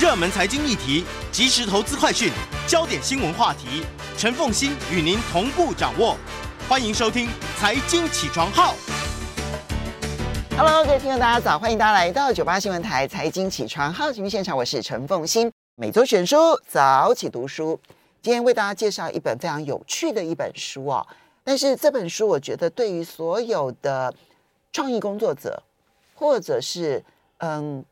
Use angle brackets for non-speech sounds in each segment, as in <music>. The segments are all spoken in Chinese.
热门财经议题、即时投资快讯、焦点新闻话题，陈凤欣与您同步掌握。欢迎收听《财经起床号》。Hello，各位听众，大家早！欢迎大家来到九八新闻台《财经起床号》节目现场，我是陈凤欣。每周选书，早起读书。今天为大家介绍一本非常有趣的一本书哦。但是这本书，我觉得对于所有的创意工作者，或者是嗯，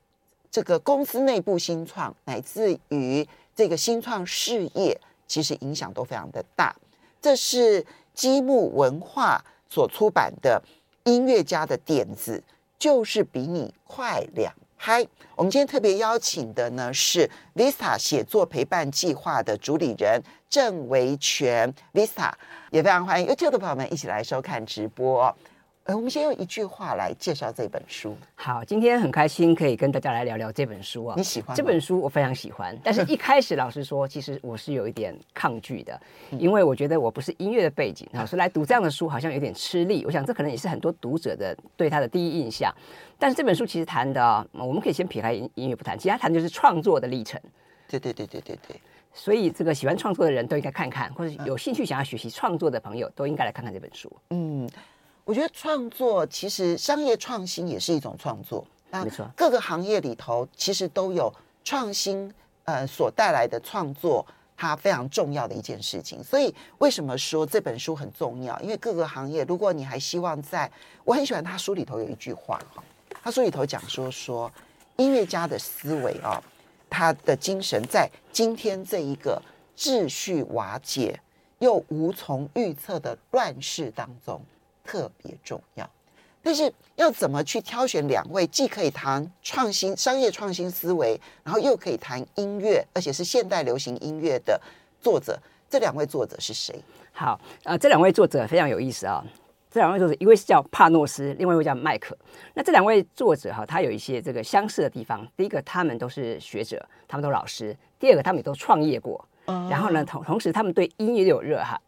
这个公司内部新创，乃至于这个新创事业，其实影响都非常的大。这是积木文化所出版的《音乐家的点子就是比你快两拍》。我们今天特别邀请的呢是 Vista 写作陪伴计划的主理人郑维权 Vista，也非常欢迎 YouTube 的朋友们一起来收看直播。呃，我们先用一句话来介绍这本书。好，今天很开心可以跟大家来聊聊这本书啊。你喜欢这本书？我非常喜欢。但是 <laughs> 一开始，老实说，其实我是有一点抗拒的，因为我觉得我不是音乐的背景啊，所以来读这样的书好像有点吃力。我想这可能也是很多读者的对他的第一印象。但是这本书其实谈的，我们可以先撇开音音乐不谈，其他谈的就是创作的历程。对对对对对对。所以这个喜欢创作的人都应该看看，或者有兴趣想要学习创作的朋友都应该来看看这本书。嗯。我觉得创作其实商业创新也是一种创作，没错。各个行业里头其实都有创新，呃，所带来的创作，它非常重要的一件事情。所以为什么说这本书很重要？因为各个行业，如果你还希望在，我很喜欢他书里头有一句话哈，他书里头讲说说音乐家的思维啊，他的精神在今天这一个秩序瓦解又无从预测的乱世当中。特别重要，但是要怎么去挑选两位既可以谈创新、商业创新思维，然后又可以谈音乐，而且是现代流行音乐的作者？这两位作者是谁？好，呃，这两位作者非常有意思啊、哦。这两位作者，一位是叫帕诺斯，另外一位叫麦克。那这两位作者哈，他有一些这个相似的地方。第一个，他们都是学者，他们都是老师；第二个，他们也都创业过。嗯、然后呢，同同时，他们对音乐又有热爱。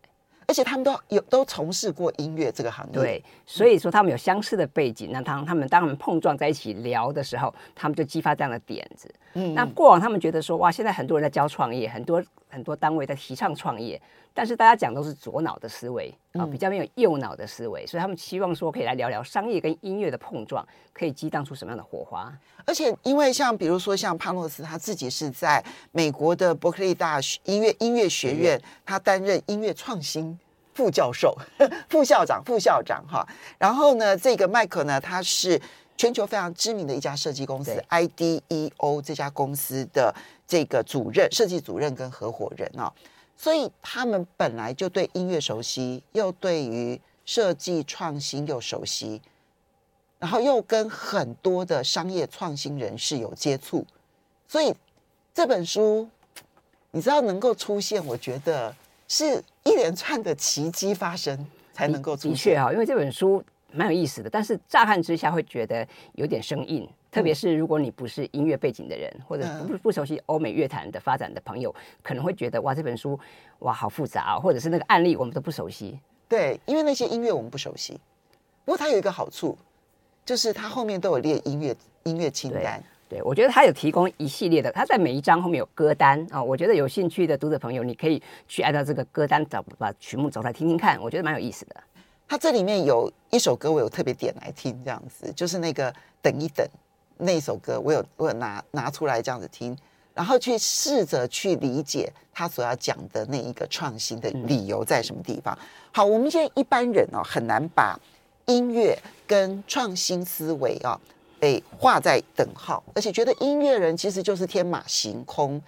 而且他们都有都从事过音乐这个行业，对，所以说他们有相似的背景。那当他们当他们碰撞在一起聊的时候，他们就激发这样的点子。嗯，那过往他们觉得说，哇，现在很多人在教创业，很多很多单位在提倡创业。但是大家讲都是左脑的思维啊，比较没有右脑的思维，所以他们期望说可以来聊聊商业跟音乐的碰撞，可以激荡出什么样的火花。而且因为像比如说像帕诺斯他自己是在美国的伯克利大学音乐音乐学院，他担任音乐创新副教授、<laughs> 副校长、副校长哈。然后呢，这个麦克呢，他是全球非常知名的一家设计公司 IDEO 这家公司的这个主任、设计主任跟合伙人啊。所以他们本来就对音乐熟悉，又对于设计创新又熟悉，然后又跟很多的商业创新人士有接触，所以这本书你知道能够出现，我觉得是一连串的奇迹发生才能够出现。的确啊，因为这本书蛮有意思的，但是乍看之下会觉得有点生硬。特别是如果你不是音乐背景的人，或者不不熟悉欧美乐坛的发展的朋友，可能会觉得哇，这本书哇好复杂哦，或者是那个案例我们都不熟悉。对，因为那些音乐我们不熟悉。不过它有一个好处，就是它后面都有列音乐音乐清单。对，我觉得它有提供一系列的，它在每一章后面有歌单啊。我觉得有兴趣的读者朋友，你可以去按照这个歌单找把曲目找出来听听看，我觉得蛮有意思的。它这里面有一首歌，我有特别点来听，这样子就是那个等一等。那首歌我有我有拿拿出来这样子听，然后去试着去理解他所要讲的那一个创新的理由在什么地方。好，我们现在一般人哦很难把音乐跟创新思维啊被画在等号，而且觉得音乐人其实就是天马行空。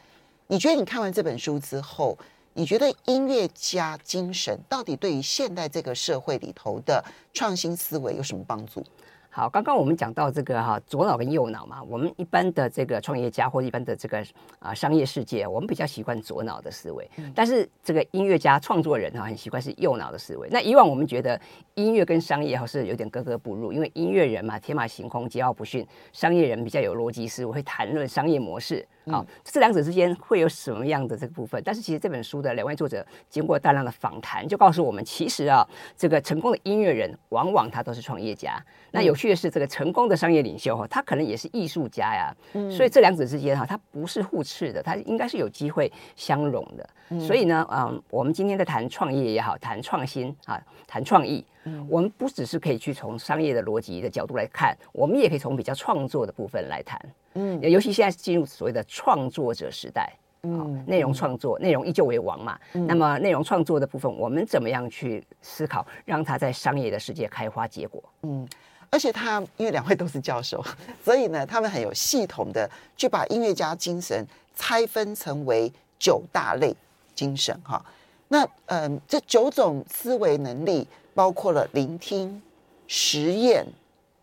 你觉得你看完这本书之后，你觉得音乐家精神到底对于现代这个社会里头的创新思维有什么帮助？好，刚刚我们讲到这个哈左脑跟右脑嘛，我们一般的这个创业家或一般的这个啊商业世界，我们比较习惯左脑的思维，但是这个音乐家创作人哈很习惯是右脑的思维。那以往我们觉得音乐跟商业哈是有点格格不入，因为音乐人嘛天马行空、桀骜不驯，商业人比较有逻辑思维，会谈论商业模式。好，这两者之间会有什么样的这个部分？但是其实这本书的两位作者经过大量的访谈，就告诉我们，其实啊这个成功的音乐人往往他都是创业家。那有。趣的是，这个成功的商业领袖哈，他可能也是艺术家呀。嗯，所以这两者之间哈，它不是互斥的，它应该是有机会相融的。嗯，所以呢，嗯，我们今天在谈创业也好，谈创新啊，谈创意，嗯，我们不只是可以去从商业的逻辑的角度来看，我们也可以从比较创作的部分来谈。嗯，尤其现在是进入所谓的创作者时代。嗯，内容创作，内容依旧为王嘛。嗯、那么内容创作的部分，我们怎么样去思考，让它在商业的世界开花结果？嗯，而且他因为两位都是教授，所以呢，他们很有系统的去把音乐家精神拆分成为九大类精神哈。那嗯，这九种思维能力包括了聆听、实验、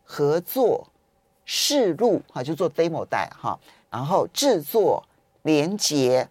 合作、试录哈，就做 demo 带哈，然后制作。连接，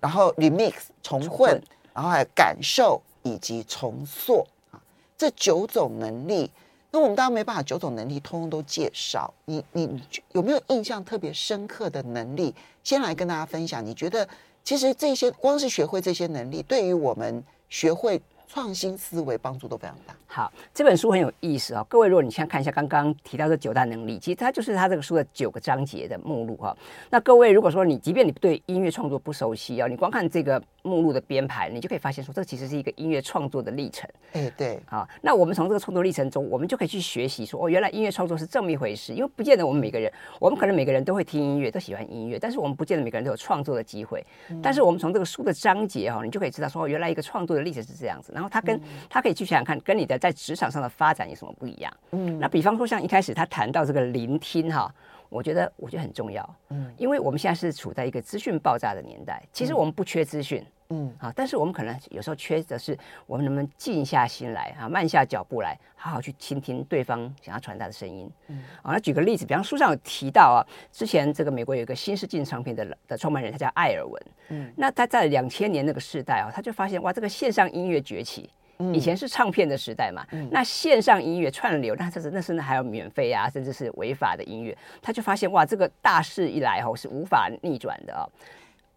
然后 remix 重混，重混然后还有感受以及重塑啊，这九种能力，那我们当然没办法九种能力通通都介绍。你你有没有印象特别深刻的能力？先来跟大家分享。你觉得其实这些光是学会这些能力，对于我们学会创新思维帮助都非常大。好，这本书很有意思啊、哦，各位，如果你先看一下刚刚提到的九大能力，其实它就是它这个书的九个章节的目录哈、哦。那各位，如果说你即便你对音乐创作不熟悉啊、哦，你光看这个目录的编排，你就可以发现说，这其实是一个音乐创作的历程。哎，对，啊，那我们从这个创作历程中，我们就可以去学习说，哦，原来音乐创作是这么一回事。因为不见得我们每个人，我们可能每个人都会听音乐，都喜欢音乐，但是我们不见得每个人都有创作的机会。嗯、但是我们从这个书的章节哈、哦，你就可以知道说，原来一个创作的历程是这样子。然后他跟他、嗯、可以去想想看，跟你的在职场上的发展有什么不一样？嗯，那比方说像一开始他谈到这个聆听哈。我觉得我觉得很重要，嗯，因为我们现在是处在一个资讯爆炸的年代，其实我们不缺资讯，嗯，啊，但是我们可能有时候缺的是我们能不能静下心来啊，慢下脚步来，好好去倾听对方想要传达的声音，嗯，啊，那举个例子，比方书上有提到啊，之前这个美国有一个新世纪唱片的的创办人，他叫艾尔文，嗯，那他在两千年那个时代啊，他就发现哇，这个线上音乐崛起。以前是唱片的时代嘛，嗯、那线上音乐串流，那这是那甚至还有免费啊，甚至是违法的音乐，他就发现哇，这个大势一来后是无法逆转的哦。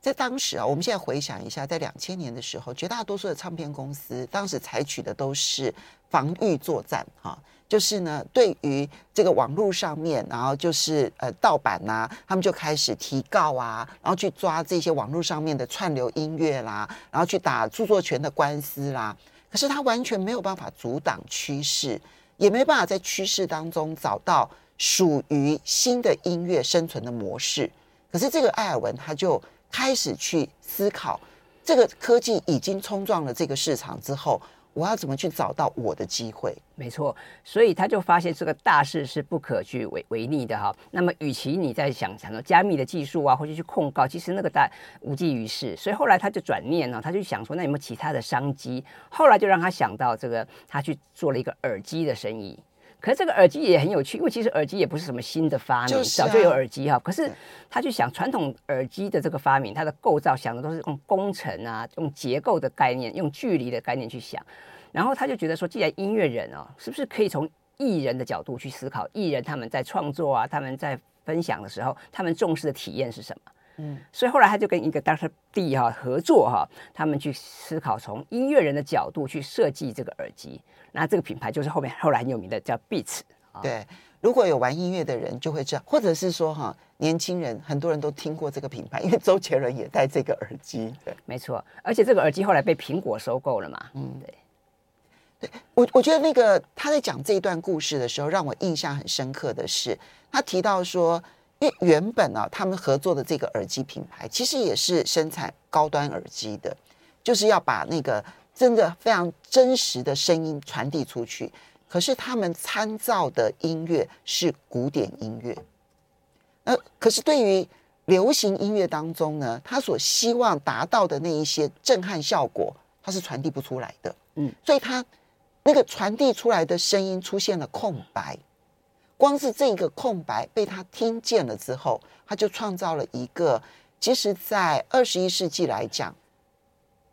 在当时啊，我们现在回想一下，在两千年的时候，绝大多数的唱片公司当时采取的都是防御作战哈，就是呢，对于这个网络上面，然后就是呃盗版呐、他们就开始提告啊，然后去抓这些网络上面的串流音乐啦，然后去打著作权的官司啦。可是他完全没有办法阻挡趋势，也没办法在趋势当中找到属于新的音乐生存的模式。可是这个艾尔文他就开始去思考，这个科技已经冲撞了这个市场之后。我要怎么去找到我的机会？没错，所以他就发现这个大势是不可去违违逆的哈。那么，与其你在想想到加密的技术啊，或者去控告，其实那个大无济于事。所以后来他就转念了，他就想说，那有没有其他的商机？后来就让他想到这个，他去做了一个耳机的生意。可是这个耳机也很有趣，因为其实耳机也不是什么新的发明，早就有耳机哈。可是他去想传统耳机的这个发明，它的构造想的都是用工程啊，用结构的概念，用距离的概念去想。然后他就觉得说，既然音乐人哦，是不是可以从艺人的角度去思考，艺人他们在创作啊，他们在分享的时候，他们重视的体验是什么？嗯，所以后来他就跟一个 Dr. D 哈合作哈，他们去思考从音乐人的角度去设计这个耳机。那这个品牌就是后面后来很有名的叫 Beats。对，如果有玩音乐的人就会知道，或者是说哈，年轻人很多人都听过这个品牌，<laughs> 因为周杰伦也戴这个耳机。对，没错，而且这个耳机后来被苹果收购了嘛。嗯，对。对我，我觉得那个他在讲这一段故事的时候，让我印象很深刻的是，他提到说，因为原本啊，他们合作的这个耳机品牌，其实也是生产高端耳机的，就是要把那个真的非常真实的声音传递出去。可是他们参照的音乐是古典音乐，呃，可是对于流行音乐当中呢，他所希望达到的那一些震撼效果，它是传递不出来的。嗯，所以他。那个传递出来的声音出现了空白，光是这个空白被他听见了之后，他就创造了一个，其实，在二十一世纪来讲，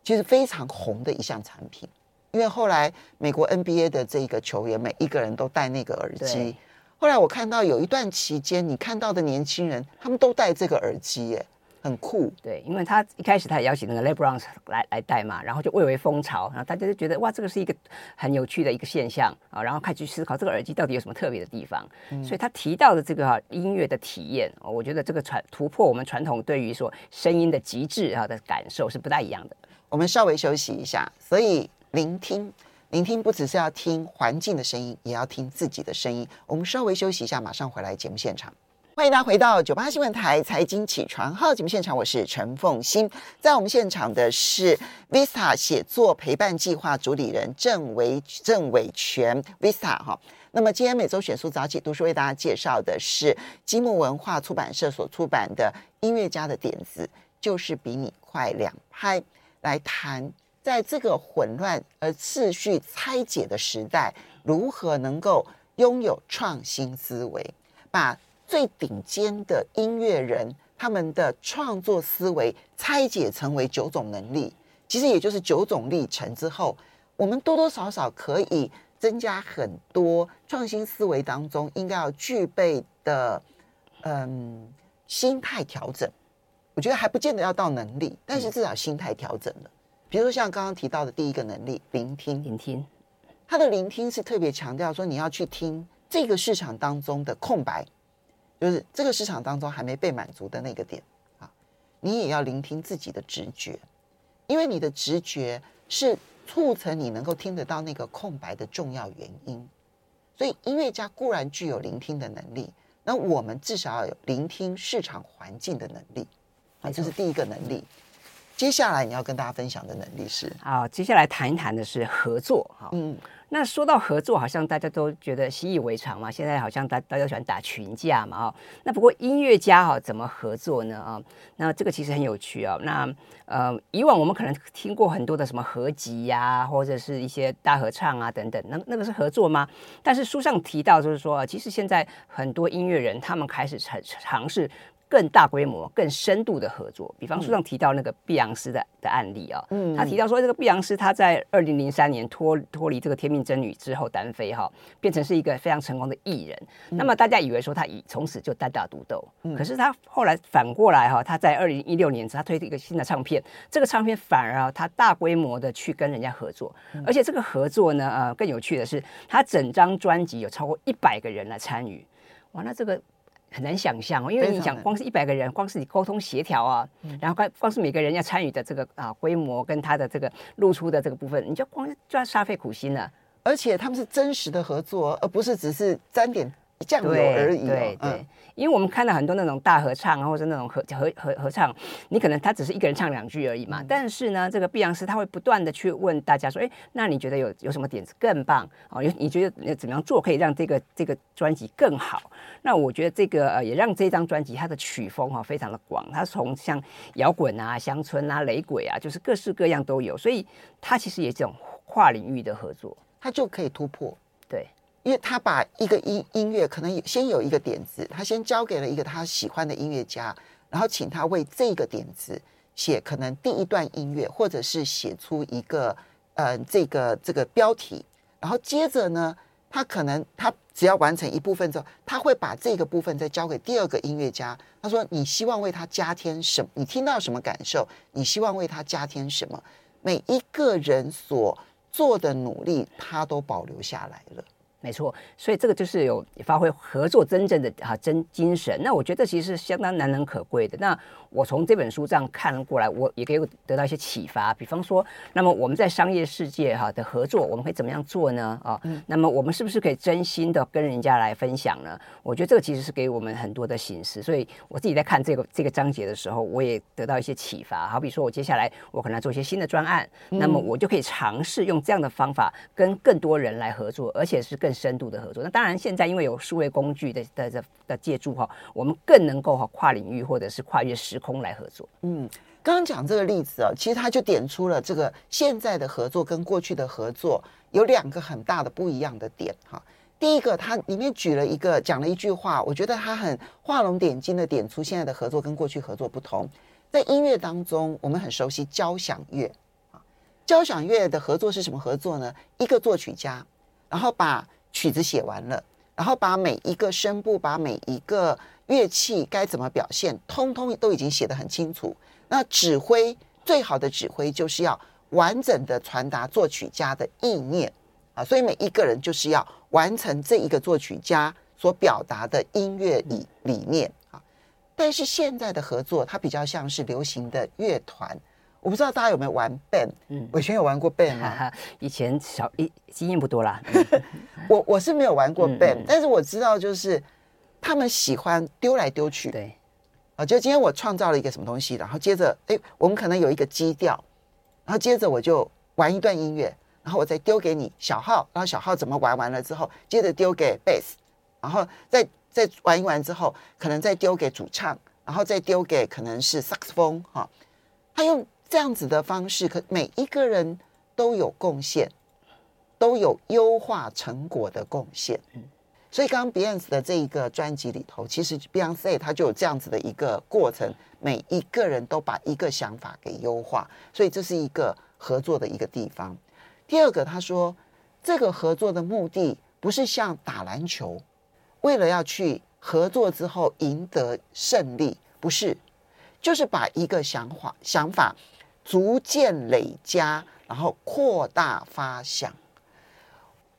其实非常红的一项产品。因为后来美国 NBA 的这个球员，每一个人都戴那个耳机。对后来我看到有一段期间，你看到的年轻人，他们都戴这个耳机，耶。很酷。对，因为他一开始他也邀请那个 LeBron 来来戴嘛，然后就蔚为风潮，然后大家就觉得哇，这个是一个很有趣的一个现象啊，然后开始去思考这个耳机到底有什么特别的地方。嗯、所以他提到的这个、啊、音乐的体验，我觉得这个传突破我们传统对于说声音的极致啊的感受是不太一样的。我们稍微休息一下，所以聆听。聆听不只是要听环境的声音，也要听自己的声音。我们稍微休息一下，马上回来节目现场。欢迎大家回到九八新闻台财经起床号节目现场，我是陈凤欣。在我们现场的是 Vista 写作陪伴计划主理人郑维郑伟权 Vista 哈。那么今天每周选书早起读书为大家介绍的是积木文化出版社所出版的《音乐家的点子就是比你快两拍》，来谈。在这个混乱而秩序拆解的时代，如何能够拥有创新思维，把最顶尖的音乐人他们的创作思维拆解成为九种能力，其实也就是九种历程之后，我们多多少少可以增加很多创新思维当中应该要具备的，嗯，心态调整。我觉得还不见得要到能力，但是至少心态调整了。比如说像刚刚提到的第一个能力，聆听。聆听，他的聆听是特别强调说，你要去听这个市场当中的空白，就是这个市场当中还没被满足的那个点啊。你也要聆听自己的直觉，因为你的直觉是促成你能够听得到那个空白的重要原因。所以音乐家固然具有聆听的能力，那我们至少要有聆听市场环境的能力啊，这是第一个能力。接下来你要跟大家分享的能力是啊，接下来谈一谈的是合作哈。嗯，那说到合作，好像大家都觉得习以为常嘛。现在好像大大家喜欢打群架嘛哦。那不过音乐家哈怎么合作呢啊？那这个其实很有趣啊。那呃，以往我们可能听过很多的什么合集呀，或者是一些大合唱啊等等，那那个是合作吗？但是书上提到就是说，其实现在很多音乐人他们开始尝尝试。更大规模、更深度的合作，比方书上提到那个碧昂斯的的案例啊、哦，嗯，他提到说这个碧昂斯他在二零零三年脱脱离这个天命真女之后单飞哈、哦，变成是一个非常成功的艺人。嗯、那么大家以为说他以从此就单打独斗，嗯、可是他后来反过来哈、哦，他在二零一六年他推出一个新的唱片，这个唱片反而啊他大规模的去跟人家合作，嗯、而且这个合作呢呃更有趣的是，他整张专辑有超过一百个人来参与，哇，那这个。很难想象哦，因为你想，光是一百个人，光是你沟通协调啊，然后光光是每个人要参与的这个啊规模跟他的这个露出的这个部分，你就光就要煞费苦心了。而且他们是真实的合作，而不是只是沾点酱油而已。对对，因为我们看到很多那种大合唱啊，或者那种合合合合唱，你可能他只是一个人唱两句而已嘛。但是呢，这个碧昂斯他会不断的去问大家说，哎，那你觉得有有什么点子更棒？哦，有你觉得怎么样做可以让这个这个专辑更好？那我觉得这个呃也让这张专辑它的曲风哈非常的广，它从像摇滚啊、乡村啊、雷鬼啊，就是各式各样都有，所以它其实也是这种跨领域的合作，它就可以突破。对。因为他把一个音音乐可能先有一个点子，他先交给了一个他喜欢的音乐家，然后请他为这个点子写可能第一段音乐，或者是写出一个呃这个这个标题，然后接着呢，他可能他只要完成一部分之后，他会把这个部分再交给第二个音乐家。他说：“你希望为他加添什么？你听到什么感受？你希望为他加添什么？每一个人所做的努力，他都保留下来了。”没错，所以这个就是有发挥合作真正的啊真精神。那我觉得其实是相当难能可贵的。那我从这本书这样看过来，我也可以得到一些启发。比方说，那么我们在商业世界哈的合作，我们可以怎么样做呢？啊，那么我们是不是可以真心的跟人家来分享呢？我觉得这个其实是给我们很多的形式。所以我自己在看这个这个章节的时候，我也得到一些启发。好比说我接下来我可能要做一些新的专案，那么我就可以尝试用这样的方法跟更多人来合作，而且是更。更深度的合作，那当然现在因为有数位工具的的的的借助哈，我们更能够哈跨领域或者是跨越时空来合作。嗯，刚刚讲这个例子啊，其实他就点出了这个现在的合作跟过去的合作有两个很大的不一样的点哈。第一个，他里面举了一个讲了一句话，我觉得他很画龙点睛的点出现在的合作跟过去合作不同。在音乐当中，我们很熟悉交响乐啊，交响乐的合作是什么合作呢？一个作曲家，然后把曲子写完了，然后把每一个声部、把每一个乐器该怎么表现，通通都已经写得很清楚。那指挥最好的指挥就是要完整的传达作曲家的意念啊，所以每一个人就是要完成这一个作曲家所表达的音乐理理念啊。但是现在的合作，它比较像是流行的乐团。我不知道大家有没有玩 band，嗯，我以前有玩过 <laughs> band 啊，以前小一经验不多啦。<laughs> 我我是没有玩过 band，嗯嗯，但是我知道就是他们喜欢丢来丢去，对，啊，就今天我创造了一个什么东西，然后接着，哎，我们可能有一个基调，然后接着我就玩一段音乐，然后我再丢给你小号，然后小号怎么玩完了之后，接着丢给 bass，然后再再玩一玩之后，可能再丢给主唱，然后再丢给可能是萨克斯风哈，他用。这样子的方式，可每一个人都有贡献，都有优化成果的贡献。嗯，所以刚刚 Beyonce 的这一个专辑里头，其实 Beyonce 他就有这样子的一个过程，每一个人都把一个想法给优化，所以这是一个合作的一个地方。第二个，他说这个合作的目的不是像打篮球，为了要去合作之后赢得胜利，不是，就是把一个想法想法。逐渐累加，然后扩大发想。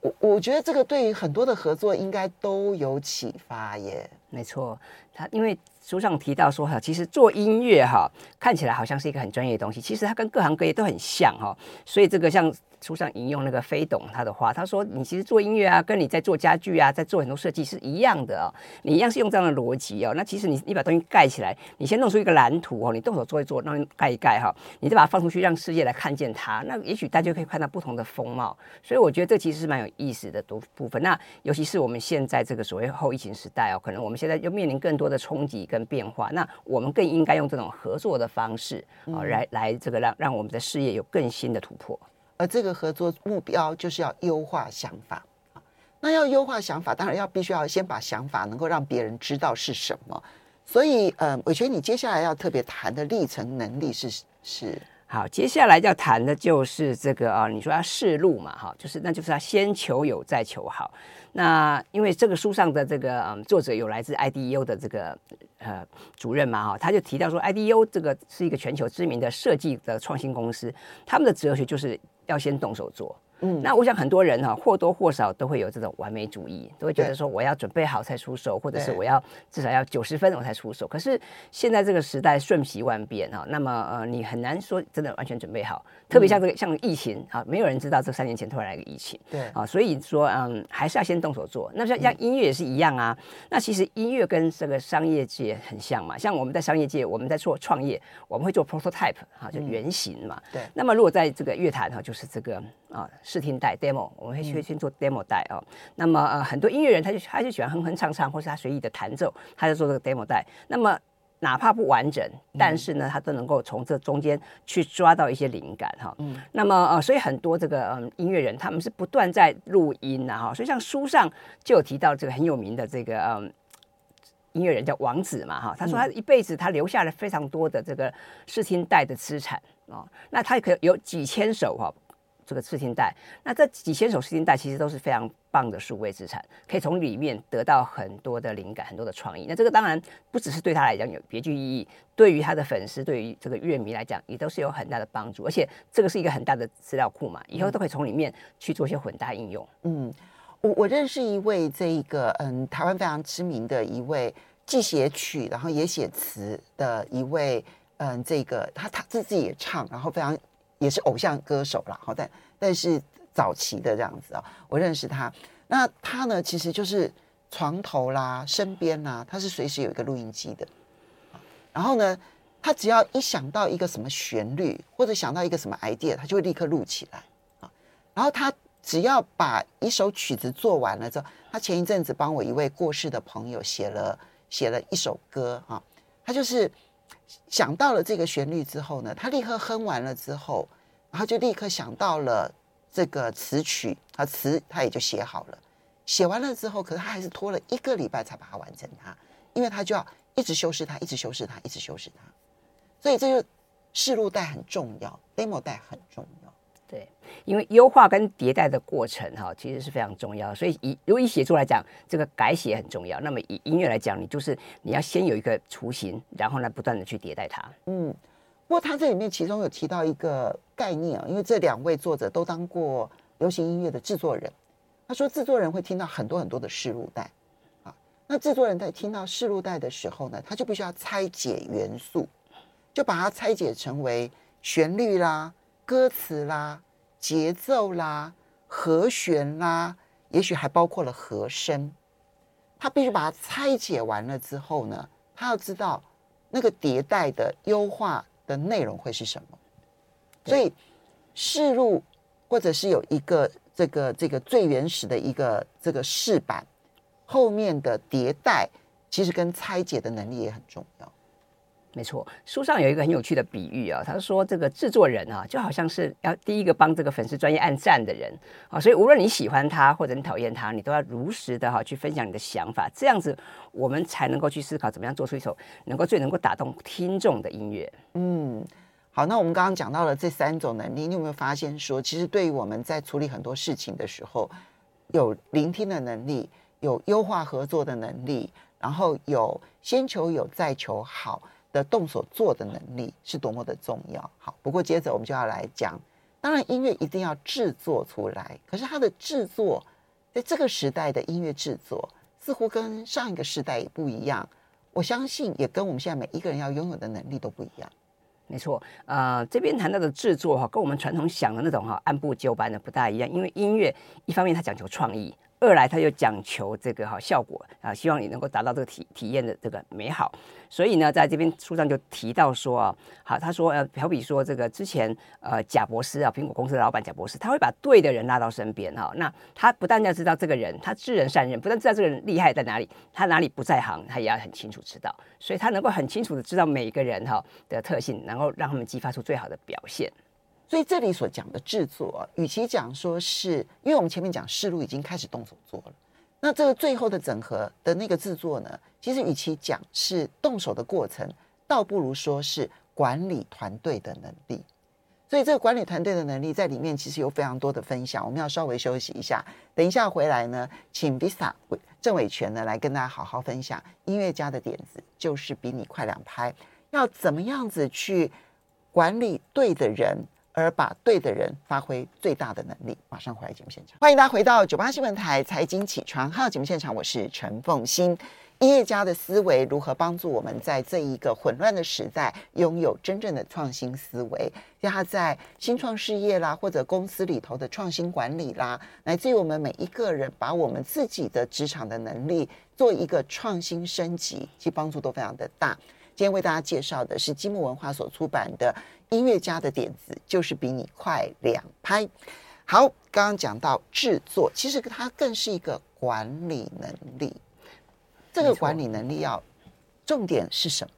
我我觉得这个对于很多的合作应该都有启发耶。没错，他因为书上提到说哈，其实做音乐哈，看起来好像是一个很专业的东西，其实它跟各行各业都很像哈。所以这个像。书上引用那个飞董他的话，他说：“你其实做音乐啊，跟你在做家具啊，在做很多设计是一样的哦。你一样是用这样的逻辑哦。那其实你你把东西盖起来，你先弄出一个蓝图哦，你动手做一做，让盖一盖哈，你再把它放出去，让世界来看见它。那也许大家可以看到不同的风貌。所以我觉得这其实是蛮有意思的多部分。那尤其是我们现在这个所谓后疫情时代哦，可能我们现在又面临更多的冲击跟变化。那我们更应该用这种合作的方式啊，来来这个让让我们的事业有更新的突破。”而这个合作目标就是要优化想法，那要优化想法，当然要必须要先把想法能够让别人知道是什么。所以，呃，我觉得你接下来要特别谈的历程能力是是好。接下来要谈的就是这个啊，你说要试路嘛，哈，就是那就是要先求有再求好。那因为这个书上的这个嗯作者有来自 IDEO 的这个呃主任嘛，哈，他就提到说，IDEO 这个是一个全球知名的设计的创新公司，他们的哲学就是。要先动手做。嗯，那我想很多人哈或多或少都会有这种完美主义，都会觉得说我要准备好才出手，或者是我要至少要九十分我才出手。可是现在这个时代瞬息万变哈，那么呃你很难说真的完全准备好，特别像这个像疫情啊，没有人知道这三年前突然来一个疫情，对啊，所以说嗯还是要先动手做。那像像音乐也是一样啊，那其实音乐跟这个商业界很像嘛，像我们在商业界我们在做创业，我们会做 prototype 哈，就原型嘛，对。那么如果在这个乐坛哈，就是这个啊。试听带 demo，我们会去先做 demo 带哦。嗯、那么呃，很多音乐人他就他就喜欢哼哼唱唱，或是他随意的弹奏，他就做这个 demo 带。那么哪怕不完整，但是呢，他都能够从这中间去抓到一些灵感哈。嗯。那么呃，所以很多这个嗯音乐人他们是不断在录音呐哈。所以像书上就有提到这个很有名的这个嗯音乐人叫王子嘛哈。他说他一辈子他留下了非常多的这个试听带的资产哦。那他可有几千首哈。这个试听带，那这几千首试听带其实都是非常棒的数位资产，可以从里面得到很多的灵感、很多的创意。那这个当然不只是对他来讲有别具意义，对于他的粉丝、对于这个乐迷来讲，也都是有很大的帮助。而且这个是一个很大的资料库嘛，以后都可以从里面去做一些混搭应用。嗯，我我认识一位这一个嗯台湾非常知名的一位既写曲然后也写词的一位嗯这个他他自己也唱，然后非常。也是偶像歌手啦，好，但但是早期的这样子啊，我认识他。那他呢，其实就是床头啦、身边啦，他是随时有一个录音机的。然后呢，他只要一想到一个什么旋律，或者想到一个什么 idea，他就会立刻录起来啊。然后他只要把一首曲子做完了之后，他前一阵子帮我一位过世的朋友写了写了一首歌啊，他就是。想到了这个旋律之后呢，他立刻哼完了之后，然后就立刻想到了这个词曲啊，词他也就写好了。写完了之后，可是他还是拖了一个礼拜才把它完成它，因为他就要一直修饰它，一直修饰它，一直修饰它。所以这就试录带很重要，demo 带很重要。对，因为优化跟迭代的过程哈，其实是非常重要。所以以如果以写作来讲，这个改写很重要。那么以音乐来讲，你就是你要先有一个雏形，然后呢不断的去迭代它。嗯，不过他这里面其中有提到一个概念啊，因为这两位作者都当过流行音乐的制作人。他说制作人会听到很多很多的试录带啊，那制作人在听到试录带的时候呢，他就必须要拆解元素，就把它拆解成为旋律啦。歌词啦、节奏啦、和弦啦，也许还包括了和声，他必须把它拆解完了之后呢，他要知道那个迭代的优化的内容会是什么。所以试录或者是有一个这个这个最原始的一个这个试版，后面的迭代其实跟拆解的能力也很重要。没错，书上有一个很有趣的比喻啊，他说这个制作人啊，就好像是要第一个帮这个粉丝专业按赞的人啊，所以无论你喜欢他或者你讨厌他，你都要如实的哈去分享你的想法，这样子我们才能够去思考怎么样做出一首能够最能够打动听众的音乐。嗯，好，那我们刚刚讲到了这三种能力，你有没有发现说，其实对于我们在处理很多事情的时候，有聆听的能力，有优化合作的能力，然后有先求有再求好。的动手做的能力是多么的重要。好，不过接着我们就要来讲，当然音乐一定要制作出来，可是它的制作在这个时代的音乐制作似乎跟上一个时代也不一样。我相信也跟我们现在每一个人要拥有的能力都不一样。没错，呃，这边谈到的制作哈，跟我们传统想的那种哈按部就班的不大一样，因为音乐一方面它讲求创意。二来，他又讲求这个哈效果啊，希望你能够达到这个体体验的这个美好。所以呢，在这边书上就提到说啊，好，他说呃，好比说这个之前呃，贾博士啊，苹果公司的老板贾博士，他会把对的人拉到身边哈。那他不但要知道这个人他知人善任，不但知道这个人厉害在哪里，他哪里不在行，他也要很清楚知道。所以他能够很清楚的知道每一个人哈的特性，然后让他们激发出最好的表现。所以这里所讲的制作，与其讲说是因为我们前面讲试录已经开始动手做了，那这个最后的整合的那个制作呢，其实与其讲是动手的过程，倒不如说是管理团队的能力。所以这个管理团队的能力在里面其实有非常多的分享。我们要稍微休息一下，等一下回来呢，请 Visa 郑伟权呢来跟大家好好分享音乐家的点子，就是比你快两拍，要怎么样子去管理对的人。而把对的人发挥最大的能力。马上回来节目现场，欢迎大家回到九八新闻台财经起床号节目现场，我是陈凤欣。音乐家的思维如何帮助我们在这一个混乱的时代拥有真正的创新思维？让他在新创事业啦，或者公司里头的创新管理啦，来自于我们每一个人把我们自己的职场的能力做一个创新升级，其实帮助都非常的大。今天为大家介绍的是积木文化所出版的。音乐家的点子就是比你快两拍。好，刚刚讲到制作，其实它更是一个管理能力。这个管理能力要重点是什么？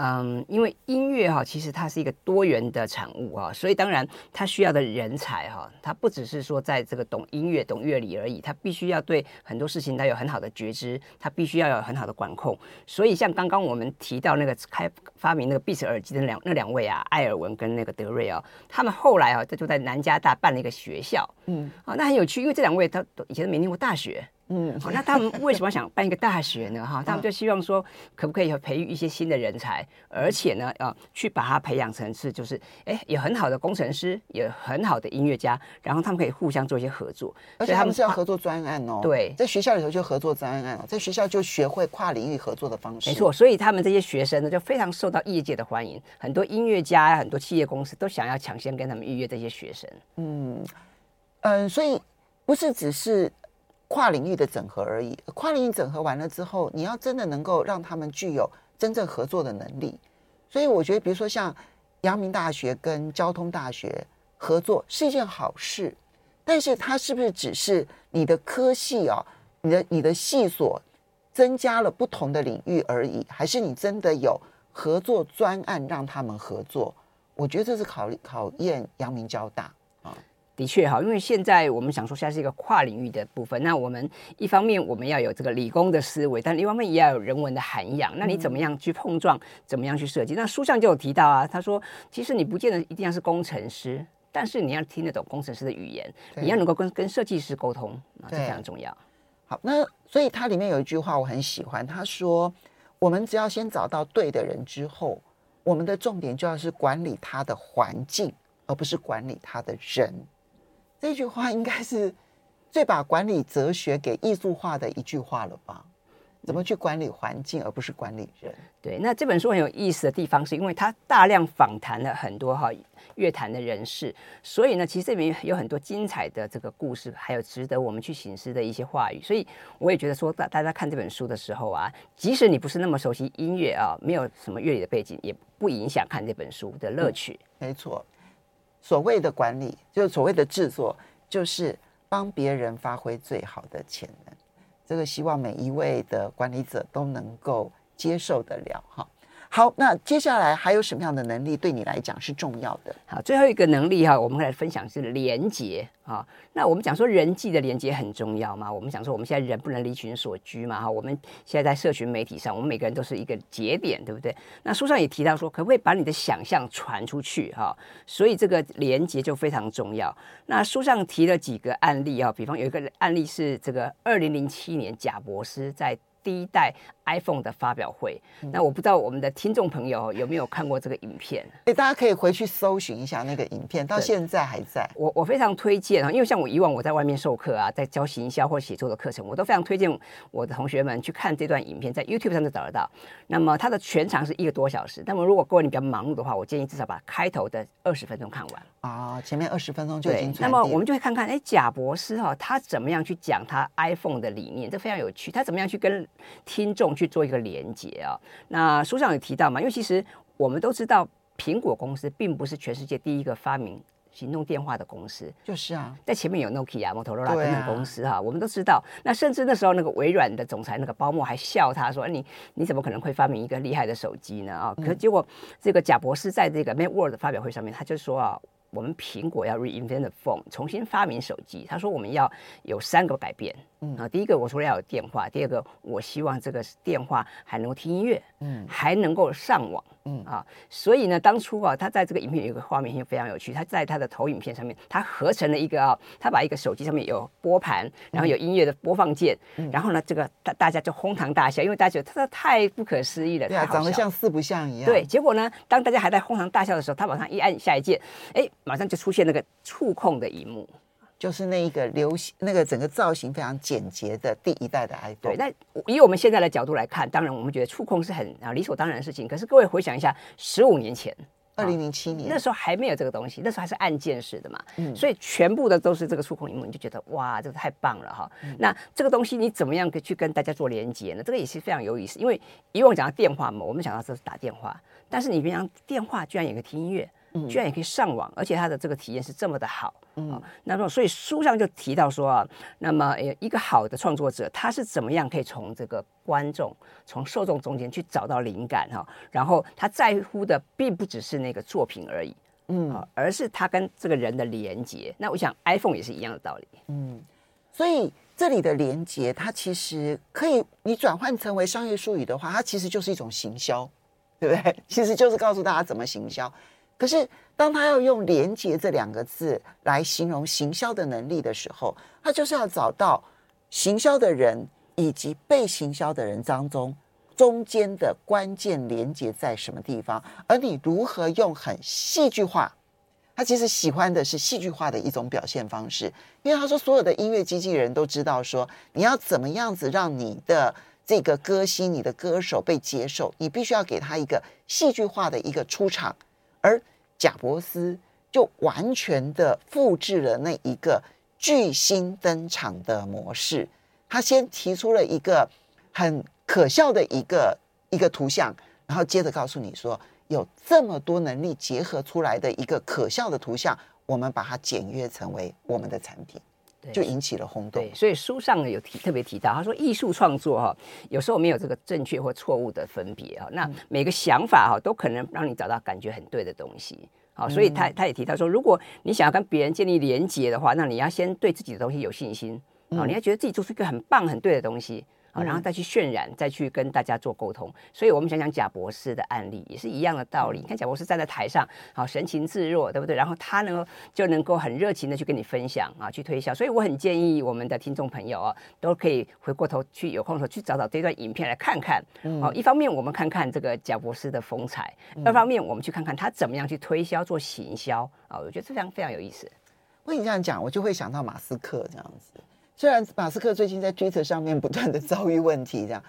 嗯，因为音乐哈，其实它是一个多元的产物哈，所以当然它需要的人才哈，它不只是说在这个懂音乐、懂乐理而已，它必须要对很多事情它有很好的觉知，它必须要有很好的管控。所以像刚刚我们提到那个开发明那个 Beats 耳机的两那两位啊，艾尔文跟那个德瑞啊，他们后来啊，这就在南加大办了一个学校，嗯，啊，那很有趣，因为这两位他都以前都没念过大学。嗯，好，那他们为什么想办一个大学呢？哈，他们就希望说，可不可以培育一些新的人才，而且呢，啊，去把它培养成是就是，哎，有很好的工程师，有很好的音乐家，然后他们可以互相做一些合作，而且他们是要合作专案哦。对，在学校里头就合作专案哦，在学校就学会跨领域合作的方式。没错，所以他们这些学生呢，就非常受到业界的欢迎，很多音乐家呀、很多企业公司都想要抢先跟他们预约这些学生。嗯嗯，所以不是只是。跨领域的整合而已。跨领域整合完了之后，你要真的能够让他们具有真正合作的能力。所以我觉得，比如说像阳明大学跟交通大学合作是一件好事，但是它是不是只是你的科系哦，你的你的系所增加了不同的领域而已，还是你真的有合作专案让他们合作？我觉得这是考考验阳明交大。的确哈，因为现在我们想说，现在是一个跨领域的部分。那我们一方面我们要有这个理工的思维，但另一方面也要有人文的涵养。那你怎么样去碰撞？怎么样去设计？那书上就有提到啊，他说，其实你不见得一定要是工程师。但是你要听得懂工程师的语言，你要能够跟跟设计师沟通，啊，这非常重要。好，那所以它里面有一句话我很喜欢，他说：“我们只要先找到对的人之后，我们的重点就要是管理他的环境，而不是管理他的人。”这句话应该是最把管理哲学给艺术化的一句话了吧？怎么去管理环境，而不是管理人？对，那这本书很有意思的地方，是因为它大量访谈了很多哈乐坛的人士，所以呢，其实这里面有很多精彩的这个故事，还有值得我们去醒思的一些话语。所以我也觉得说，大大家看这本书的时候啊，即使你不是那么熟悉音乐啊，没有什么乐理的背景，也不影响看这本书的乐趣。嗯，没错，所谓的管理，就所谓的制作，就是帮别人发挥最好的潜能。这个希望每一位的管理者都能够接受得了哈。好，那接下来还有什么样的能力对你来讲是重要的？好，最后一个能力哈，我们来分享是连接啊。那我们讲说人际的连接很重要嘛。我们讲说我们现在人不能离群所居嘛哈。我们现在在社群媒体上，我们每个人都是一个节点，对不对？那书上也提到说，可不可以把你的想象传出去哈？所以这个连接就非常重要。那书上提了几个案例啊，比方有一个案例是这个二零零七年贾博士在第一代 iPhone 的发表会，那我不知道我们的听众朋友有没有看过这个影片？哎，大家可以回去搜寻一下那个影片，到现在还在。我我非常推荐啊，因为像我以往我在外面授课啊，在教行销或写作的课程，我都非常推荐我的同学们去看这段影片，在 YouTube 上就找得到。那么它的全长是一个多小时，那么如果各位你比较忙碌的话，我建议至少把开头的二十分钟看完啊，前面二十分钟就已经。那么我们就会看看，哎，贾博士哈、哦，他怎么样去讲他 iPhone 的理念，这非常有趣。他怎么样去跟听众去做一个连接啊？那书上有提到嘛？因为其实我们都知道，苹果公司并不是全世界第一个发明行动电话的公司，就是啊，在前面有 Nokia、摩托罗拉等等公司哈、啊，我们都知道。那甚至那时候那个微软的总裁那个包默还笑他说：“你你怎么可能会发明一个厉害的手机呢？”啊，可结果这个贾博士在这个 Macworld 发表会上面，他就说啊。我们苹果要 reinvent the phone，重新发明手机。他说我们要有三个改变。嗯。啊，第一个我说要有电话，第二个我希望这个电话还能够听音乐，嗯，还能够上网，嗯。啊，所以呢，当初啊，他在这个影片有一个画面非常有趣，他在他的投影片上面，他合成了一个啊，他把一个手机上面有拨盘，然后有音乐的播放键，嗯、然后呢，这个大大家就哄堂大笑，因为大家觉得他太不可思议了，对啊，长得像四不像一样。对，结果呢，当大家还在哄堂大笑的时候，他往上一按下一键，哎，马上就出现那个触控的萤幕。就是那一个流行，那个整个造型非常简洁的第一代的 iPhone。对，那以我们现在的角度来看，当然我们觉得触控是很啊理所当然的事情。可是各位回想一下，十五年前，二零零七年，那时候还没有这个东西，那时候还是按键式的嘛。嗯。所以全部的都是这个触控荧幕，你就觉得哇，这个太棒了哈。嗯。那这个东西你怎么样去跟大家做连接呢？这个也是非常有意思，因为以往讲到电话嘛，我们想到这是打电话，但是你平常电话居然也可以听音乐。居然也可以上网，而且它的这个体验是这么的好，嗯、哦，那么所以书上就提到说啊，那么呃一个好的创作者他是怎么样可以从这个观众、从受众中间去找到灵感哈、哦，然后他在乎的并不只是那个作品而已，嗯、哦，而是他跟这个人的连接。那我想 iPhone 也是一样的道理，嗯，所以这里的连接，它其实可以你转换成为商业术语的话，它其实就是一种行销，对不对？其实就是告诉大家怎么行销。可是，当他要用“连结”这两个字来形容行销的能力的时候，他就是要找到行销的人以及被行销的人当中中间的关键连接在什么地方，而你如何用很戏剧化，他其实喜欢的是戏剧化的一种表现方式，因为他说所有的音乐经纪人都知道说，你要怎么样子让你的这个歌星、你的歌手被接受，你必须要给他一个戏剧化的一个出场。而贾伯斯就完全的复制了那一个巨星登场的模式。他先提出了一个很可笑的一个一个图像，然后接着告诉你说，有这么多能力结合出来的一个可笑的图像，我们把它简约成为我们的产品，就引起了轰动。对，所以书上有提特别提到，他说艺术创作哈，有时候没有这个正确或错误的分别啊。那每个想法哈，都可能让你找到感觉很对的东西。好，所以他他也提到说，如果你想要跟别人建立连接的话，那你要先对自己的东西有信心啊，你要觉得自己做出一个很棒、很对的东西。好，然后再去渲染，再去跟大家做沟通。所以我们想想贾博士的案例也是一样的道理。你看贾博士站在台上，好神情自若，对不对？然后他呢就能够很热情的去跟你分享啊，去推销。所以我很建议我们的听众朋友啊，都可以回过头去有空的时候去找找这段影片来看看。好，一方面我们看看这个贾博士的风采，二方面我们去看看他怎么样去推销做行销啊，我觉得这非常非常有意思。我跟你这样讲，我就会想到马斯克这样子。虽然马斯克最近在推特上面不断的遭遇问题，这样，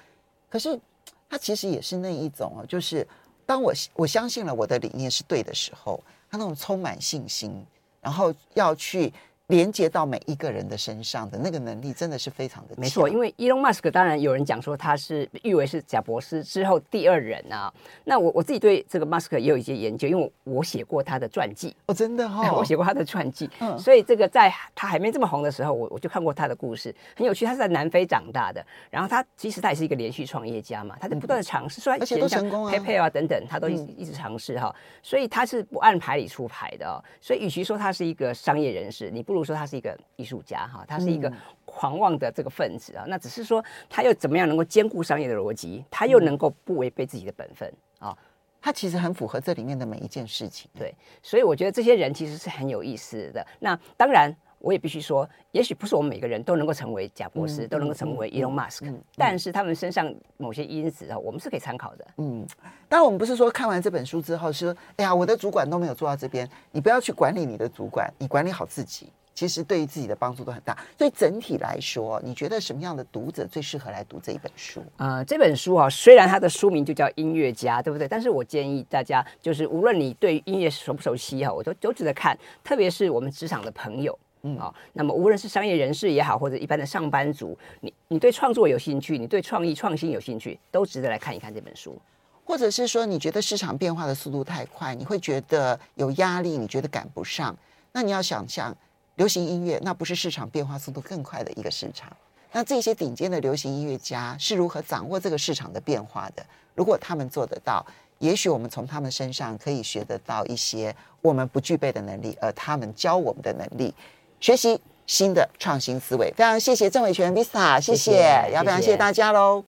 可是他其实也是那一种哦，就是当我我相信了我的理念是对的时候，他那种充满信心，然后要去。连接到每一个人的身上的那个能力，真的是非常的强。没错，因为伊隆马斯克当然有人讲说他是誉为是贾博士之后第二人啊。那我我自己对这个马斯克也有一些研究，因为我写过他的传记。哦，真的哈、哦，<laughs> 我写过他的传记。嗯，所以这个在他还没这么红的时候，我我就看过他的故事，很有趣。他是在南非长大的，然后他其实他也是一个连续创业家嘛，他在不断的尝试，虽然、嗯、而且都成功啊，PayPal 啊等等，他都一一直尝试哈。所以他是不按牌理出牌的哦。所以与其说他是一个商业人士，你不如说他是一个。艺术家哈，他是一个狂妄的这个分子啊，嗯、那只是说他又怎么样能够兼顾商业的逻辑，他又能够不违背自己的本分啊，他其实很符合这里面的每一件事情。对，所以我觉得这些人其实是很有意思的。那当然，我也必须说，也许不是我们每个人都能够成为贾博士，嗯、都能够成为伊隆马斯克，但是他们身上某些因子啊，我们是可以参考的。嗯，当然我们不是说看完这本书之后说，哎呀，我的主管都没有做到这边，你不要去管理你的主管，你管理好自己。其实对于自己的帮助都很大，所以整体来说，你觉得什么样的读者最适合来读这一本书？呃，这本书啊，虽然它的书名就叫《音乐家》，对不对？但是我建议大家，就是无论你对音乐熟不熟悉哈，我都都值得看。特别是我们职场的朋友，嗯啊，那么无论是商业人士也好，或者一般的上班族，你你对创作有兴趣，你对创意创新有兴趣，都值得来看一看这本书。或者是说，你觉得市场变化的速度太快，你会觉得有压力，你觉得赶不上，那你要想象。流行音乐那不是市场变化速度更快的一个市场，那这些顶尖的流行音乐家是如何掌握这个市场的变化的？如果他们做得到，也许我们从他们身上可以学得到一些我们不具备的能力，而他们教我们的能力，学习新的创新思维。非常谢谢郑伟权 Vista，谢谢，也非常谢谢大家喽。